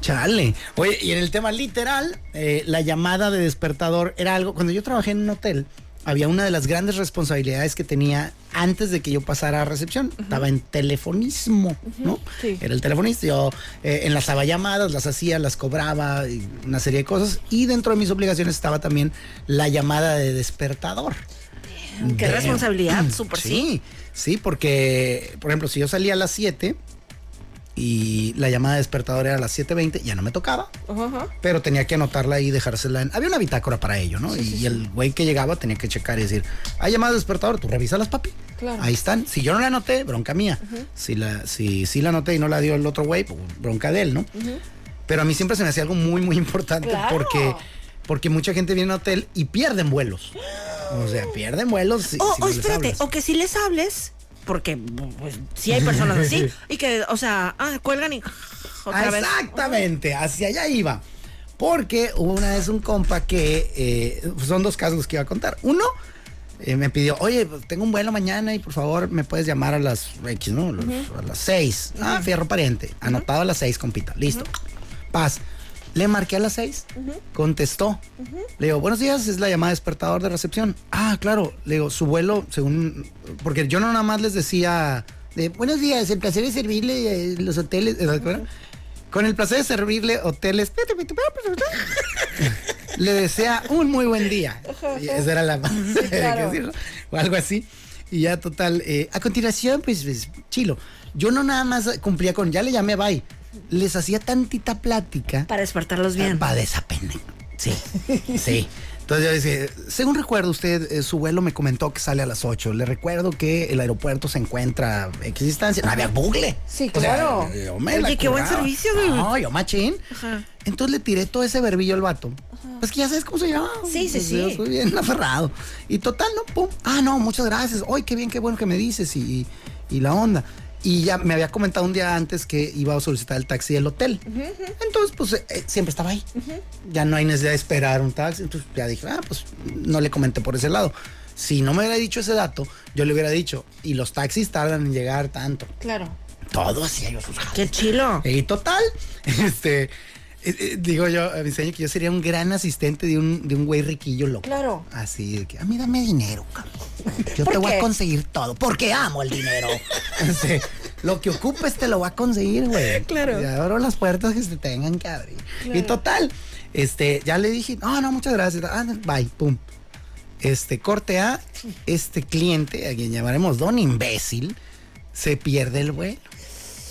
Chale. Oye, y en el tema literal, eh, la llamada de despertador era algo. Cuando yo trabajé en un hotel, había una de las grandes responsabilidades que tenía antes de que yo pasara a recepción. Estaba en telefonismo, ¿no? sí. Era el telefonista. Yo eh, enlazaba llamadas, las hacía, las cobraba, y una serie de cosas. Y dentro de mis obligaciones estaba también la llamada de despertador. Qué De- responsabilidad, súper sí. Sí, sí, porque, por ejemplo, si yo salía a las 7 y la llamada de despertador era a las 7.20, ya no me tocaba, pero tenía que anotarla y dejársela en... Había una bitácora para ello, ¿no? y el güey que llegaba tenía que checar y decir, hay llamada de despertador, tú revísalas, papi. Claro. Ahí están. Si yo no la anoté, bronca mía. Si la si, si la anoté y no la dio el otro güey, pues, bronca de él, ¿no? Pero a mí siempre se me hacía algo muy, muy importante Claro. porque, porque mucha gente viene a hotel y pierden vuelos. O sea, pierden vuelos. si- O, si o no les espérate, hablas. o que si les hables, porque pues sí hay personas así, y que, o sea, ah, cuelgan y otra Ah, vez. Exactamente, hacia allá iba. Porque hubo una vez un compa que eh, son dos casos que iba a contar. Uno eh, me pidió, oye, pues, tengo un vuelo mañana y por favor me puedes llamar a las X, ¿no? Los- A las 6. Ah, fierro pariente. Anotado a las 6, compita. Listo. Paz. Le marqué a las 6. Contestó. Le digo, buenos días, es la llamada despertador de recepción. Ah, claro. Le digo, su vuelo, según. Porque yo no nada más les decía. De, buenos días, el placer de servirle eh, los hoteles. ¿se acuerdan? Con el placer de servirle hoteles. Le desea un muy buen día. Y esa era la O algo así. Y ya total. eh, a continuación, pues, pues, chilo. Yo no nada más cumplía con, ya le llamé, bye. Les hacía tantita plática Para despertarlos bien. para desapender. Sí, sí. Entonces yo decía, según recuerdo usted, eh, su vuelo me comentó que sale a las 8. Le recuerdo que el aeropuerto se encuentra a X distancia. No había bugle. Sí, O sea, claro. yo me Oye, qué buen servicio, güey. No, yo machín. Ajá. Entonces le tiré todo ese verbillo al vato. Pues que ya sabes cómo se llama. Sí, sí, Pues sí. Yo soy bien aferrado. Y total, no, pum. Ah, no, muchas gracias. Ay, qué bien, qué bueno que me dices. Y, y la onda. Y ya me había comentado un día antes que iba a solicitar el taxi del hotel. Entonces, pues eh, siempre estaba ahí. Ya no hay necesidad de esperar un taxi. Entonces ya dije, ah, pues no le comenté por ese lado. Si no me hubiera dicho ese dato, yo le hubiera dicho, y los taxis tardan en llegar tanto. Claro. Todo hacía yo sus Qué chilo. y total, este, eh, eh, digo yo, a mi sueño que yo sería un gran asistente de un, de un güey riquillo loco. Claro. Así de que, a mí dame dinero, cabrón. Yo ¿Por te voy a conseguir todo, porque amo el dinero. Lo que ocupes te lo voy a conseguir, güey. Claro. Y abro las puertas que se tengan que abrir. Y total, este, ya le dije, no, no, muchas gracias. Ah, bye, pum. Este, corte a este cliente, a quien llamaremos Don Imbécil, se pierde el vuelo.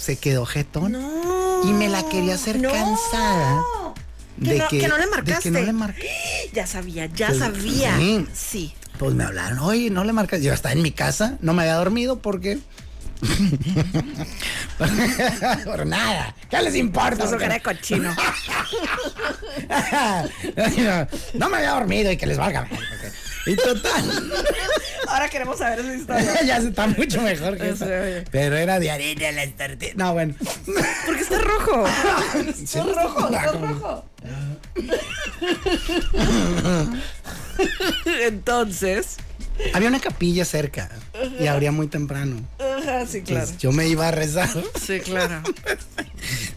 Se quedó jetón. No. Y me la quería hacer No. cansada. Que De no- que no le de marcaste. que no le marqué. Ya sabía, ya Pues, sabía. sí. Sí. Pues me hablaron, oye, no le marcas. Yo estaba en mi casa, no me había dormido porque. Por nada. ¿Qué les importa? Que era cochino. no me había dormido y que les valga. Y total. Ahora queremos saber esa historia. ya se está mucho mejor que eso. Pero era de harina las tortillas. No, bueno. Porque está rojo. Está rojo, está rojo. Entonces. Había una capilla cerca y abría muy temprano. Ajá, sí, claro. Entonces, yo me iba a rezar. Sí, claro.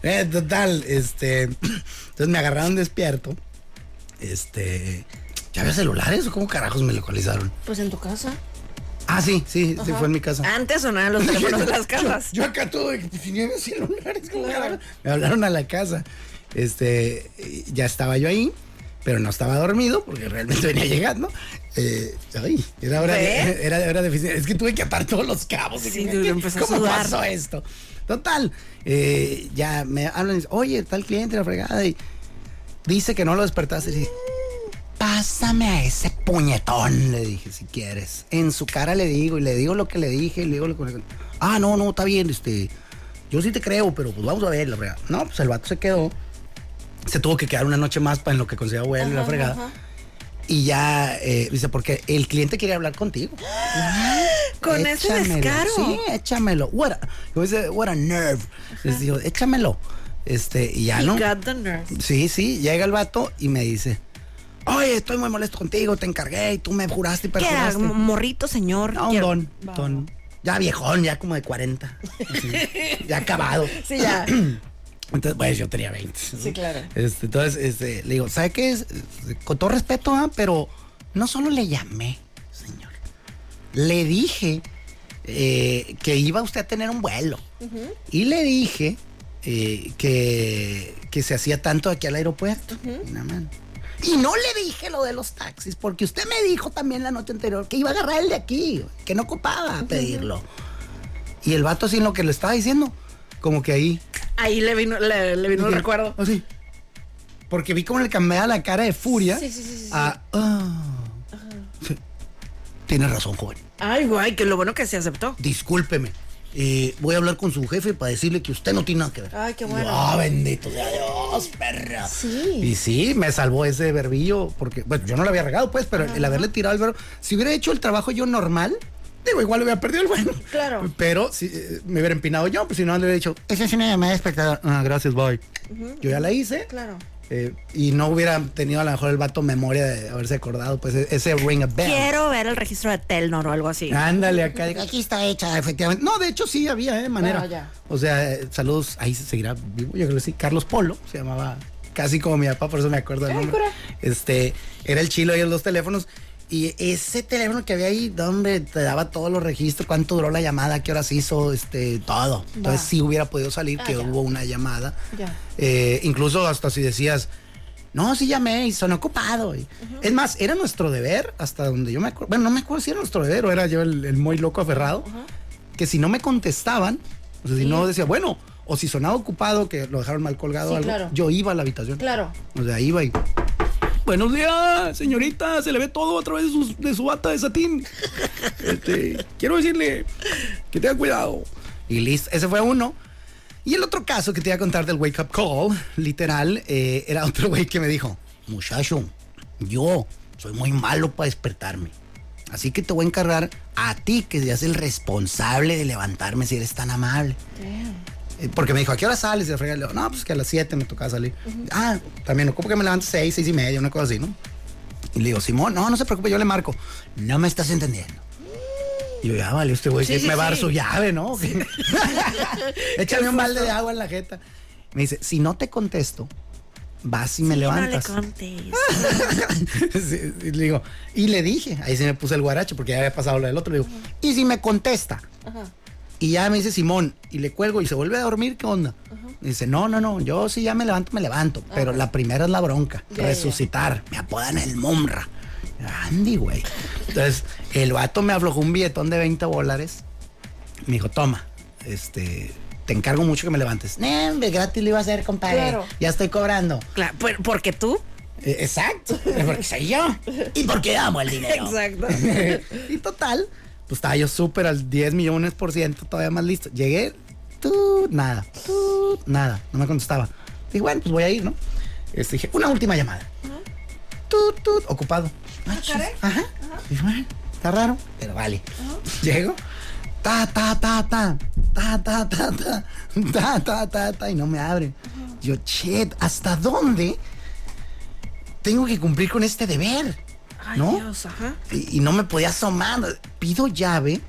Eh, total, este. Entonces me agarraron despierto. Este. ¿Ya había celulares o cómo carajos me localizaron? Pues en tu casa. Ah, sí, sí, sí, fue en mi casa. Antes sonaban los teléfonos de las casas. Yo acá todo pues, si no había celulares. Me hablaron a la casa. Este, ya estaba yo ahí, pero no estaba dormido porque realmente venía llegando. Eh, ay, era hora, de, era de oficina. Es que tuve que atar todos los cabos. Sí, Y tú ¿qué- empezó a ¿Cómo sudar. pasó esto? Total, eh, ya me hablan y dicen, oye, tal cliente, la fregada, y dice que no lo despertaste. Y Pásame a ese puñetón, le dije, si quieres. En su cara le digo, y le digo lo que le dije, y le digo lo que le Ah, no, no, está bien, este. yo sí te creo, pero pues vamos a ver, la fregada. No, pues el vato se quedó. Se tuvo que quedar una noche más para en lo que conseguía vuelo y la fregada. Y ya, eh, dice, porque el cliente quería hablar contigo. Con ese descaro. Sí, échamelo. What a, yo dice, what a nerve. Les digo, échamelo. Este, y ya He no. got the nerve. Sí, sí, llega el vato y me dice, oye, estoy muy molesto contigo, te encargué y tú me juraste y ¿Qué era? perjuraste. Morrito, señor. No, un don, don. Ya viejón, ya como de 40. así, ya acabado. Sí, ya. Entonces, pues yo tenía 20. Sí, claro. Este, entonces, este, le digo, ¿sabe qué? es? Con todo respeto, ¿ah? pero no solo le llamé, señor. Le dije eh, que iba usted a tener un vuelo. Y le dije eh, que, que se hacía tanto aquí al aeropuerto. Nada más. Y no le dije lo de los taxis, porque usted me dijo también la noche anterior que iba a agarrar el de aquí, que no ocupaba pedirlo. Y el vato en lo que le estaba diciendo, como que ahí Ahí le vino, le, le vino el recuerdo. Así. Porque vi cómo le cambiaba la cara de furia. Sí, sí, sí, a, "Ah". Tienes razón, joven. Ay, guay, que lo bueno que se aceptó. Discúlpeme. Eh, voy a hablar con su jefe para decirle que usted no tiene nada que ver. Ay, qué bueno. Ah, bendito sea Dios, perra. Sí. Y sí, me salvó ese verbillo, porque, bueno, yo no lo había regado, pues, pero el haberle tirado el verbo. Si hubiera hecho el trabajo yo normal, digo, igual hubiera perdido el bueno. Claro. Pero si eh, me hubiera empinado yo, pues si no le hubiera dicho, esa es una llamada de espectador. Ah, gracias, bye. Yo ya la hice. Claro. Eh, y no hubiera tenido a lo mejor el vato memoria de haberse acordado, pues e- ese ring a bell. Quiero ver el registro de Telnor o algo así. Ándale acá. Aquí está hecha, efectivamente. No, de hecho sí había, ¿eh? Manera. Ya. O sea, eh, saludos, ahí se seguirá vivo, yo creo que sí. Carlos Polo, se llamaba casi como mi papá, por eso me acuerdo del nombre. Este, era el chilo y los dos teléfonos. Y ese teléfono que había ahí, donde te daba todos los registros, cuánto duró la llamada, qué horas hizo, este, todo. Entonces sí hubiera podido salir que hubo una llamada. Ya. Eh, incluso hasta si decías, no, sí llamé y son ocupado. Y- Es más, era nuestro deber, hasta donde yo me acuerdo. Bueno, no me acuerdo si era nuestro deber o era yo el, el muy loco aferrado. Que si no me contestaban, o sea, si no decía, bueno, o si sonaba ocupado, que lo dejaron mal colgado Sí, o algo, claro. yo iba a la habitación. Claro. O sea, iba y. Buenos días, señorita. Se le ve todo a través de su, de su bata de satín. Este, quiero decirle que tenga cuidado. Y listo, ese fue uno. Y el otro caso que te iba a contar del wake up call, literal, eh, era otro güey que me dijo, muchacho, yo soy muy malo para despertarme. Así que te voy a encargar a ti que seas el responsable de levantarme si eres tan amable. Porque me dijo, ¿a qué hora sales? Y le digo, no, pues que a las 7 me tocaba salir. Ah, también, ¿cómo que me levanto 6, 6 y media, una cosa así, ¿no? Y le digo, Simón, no, no se preocupe, yo le marco. No me estás entendiendo. Y yo, ya vale, usted güey, Sí, que sí, me va a dar sí. su llave, ¿no? Échame un balde de agua en la jeta. Me dice, si no te contesto, vas y me levantas. No le. Sí, le digo, y le dije, ahí sí me puse el guaracho porque ya había pasado lo del otro. Le digo, y si me contesta. Y ya me dice Simón, y le cuelgo y se vuelve a dormir, ¿qué onda? Dice, no, no, no, yo sí ya me levanto, me levanto. Pero la primera es la bronca, resucitar. Me apodan el Mumra. Andy, güey. Entonces, el vato me aflojó un billetón de 20 dólares. Me dijo, toma, este, te encargo mucho que me levantes. Hombre, gratis lo iba a hacer, compadre. Claro. Ya estoy cobrando. Claro, por- porque tú. Eh, Exacto, porque soy yo. Y porque amo el dinero. Exacto. y total, pues estaba yo súper al 10 millones por ciento, todavía más listo. Llegué, tú, nada, tú, nada, no me contestaba. Dije, bueno, pues voy a ir, ¿no? Este, dije, una última llamada. Tú, tú, ocupado. Ah, Ajá. Dije, bueno, está raro, pero vale. Llego, ta, ta, ta, ta, ta, ta, ta, ta, ta, ta, ta, ta, y no me abren. Yo, shit, ¿hasta dónde tengo que cumplir con este deber? Ay, ¿No? Dios, ajá. y, y no me podía asomar. Pido llave,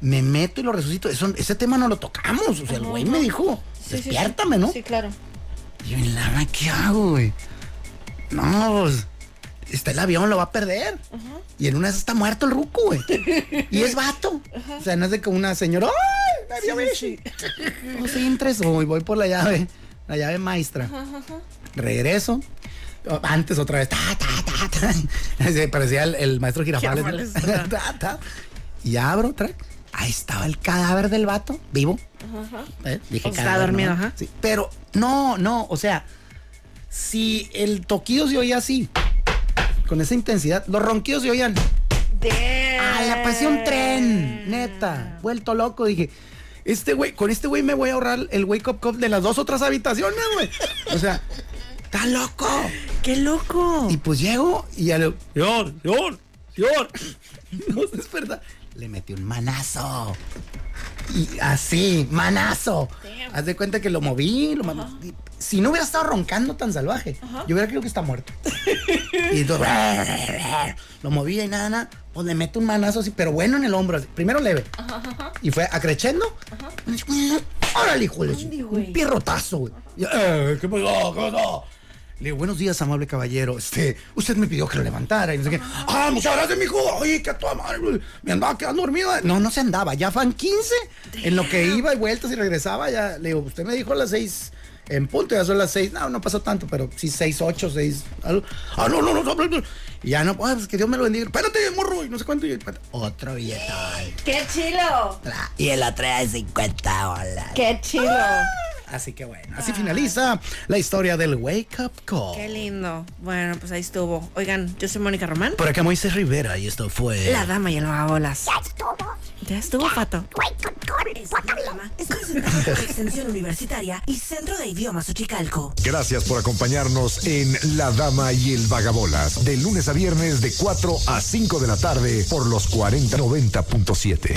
me meto y lo resucito. Eso, ese tema no lo tocamos. O sea, el güey me dijo, despiértame, ¿no? Sí, claro. Y yo, en la ¿qué hago, güey? No, pues, está el avión, lo va a perder. Y en una vez está muerto el ruco, güey. Y es vato. O sea, no es de que una señora, ¡ay! me vio Sí, bici". No, sí, entre eso, y voy por la llave, la llave maestra. Regreso. Antes otra vez, ta, ta, ta, parecía el, el maestro Girafales. Y abro otra. Ahí estaba el cadáver del vato, vivo. ¿Eh? Dije O sea, cadáver, dormido, ¿no? ajá. Sí, pero no, no, o sea, si el toquido se oía así, con esa intensidad, los ronquidos se oían. Ah, le apareció un tren, neta, vuelto loco, dije. este güey, con este güey me voy a ahorrar el wake up call de las dos otras habitaciones, güey. O sea, está loco. ¡Qué loco! Y pues llego y ya le señor, señor, señor. No se desperta. Le metí un manazo. Y así, manazo. Haz de cuenta que lo moví, lo Si no hubiera estado roncando tan salvaje, yo hubiera creído que está muerto. y entonces, lo movía y nada, nada. Pues le meto un manazo así, pero bueno en el hombro. así. Primero leve. Y fue acrechendo. Órale, hijo de Un pierrotazo, güey. Eh, ¿Qué pasó? ¿Qué pasó? Le digo, buenos días, amable caballero. Este, usted me pidió que lo levantara y no sé qué. Ah, muchas gracias, mijo. Oye, que a toda madre. Me andaba quedando dormida. No, no se andaba. Ya van 15. En lo que iba y vueltas y regresaba, ya le digo, usted me dijo a las 6 en punto, ya son las 6. No, no pasó tanto, pero sí 6, 8, 6. Algo. Ah, no, no, no, no, no. Y ya no, pues que Dios me lo bendiga. Espérate, morro, y no sé cuánto. Y, espérate. Otro billetón. ¡Qué chilo! Y el otro era de 50 dólares. ¡Qué chilo! Así que bueno, así finaliza la historia del Wake Up Call. ¡Qué lindo! Bueno, pues ahí estuvo. Oigan, yo soy Mónica Román. Por acá Moisés Rivera y esto fue... La dama y el vagabolas. Ya estuvo. Ya estuvo, Pato. Es presentado por Extensión Universitaria y Centro de Idiomas Uchicalco. Gracias por acompañarnos en La Dama y el Vagabolas, de lunes a viernes de 4 a 5 de la tarde por los 4090.7.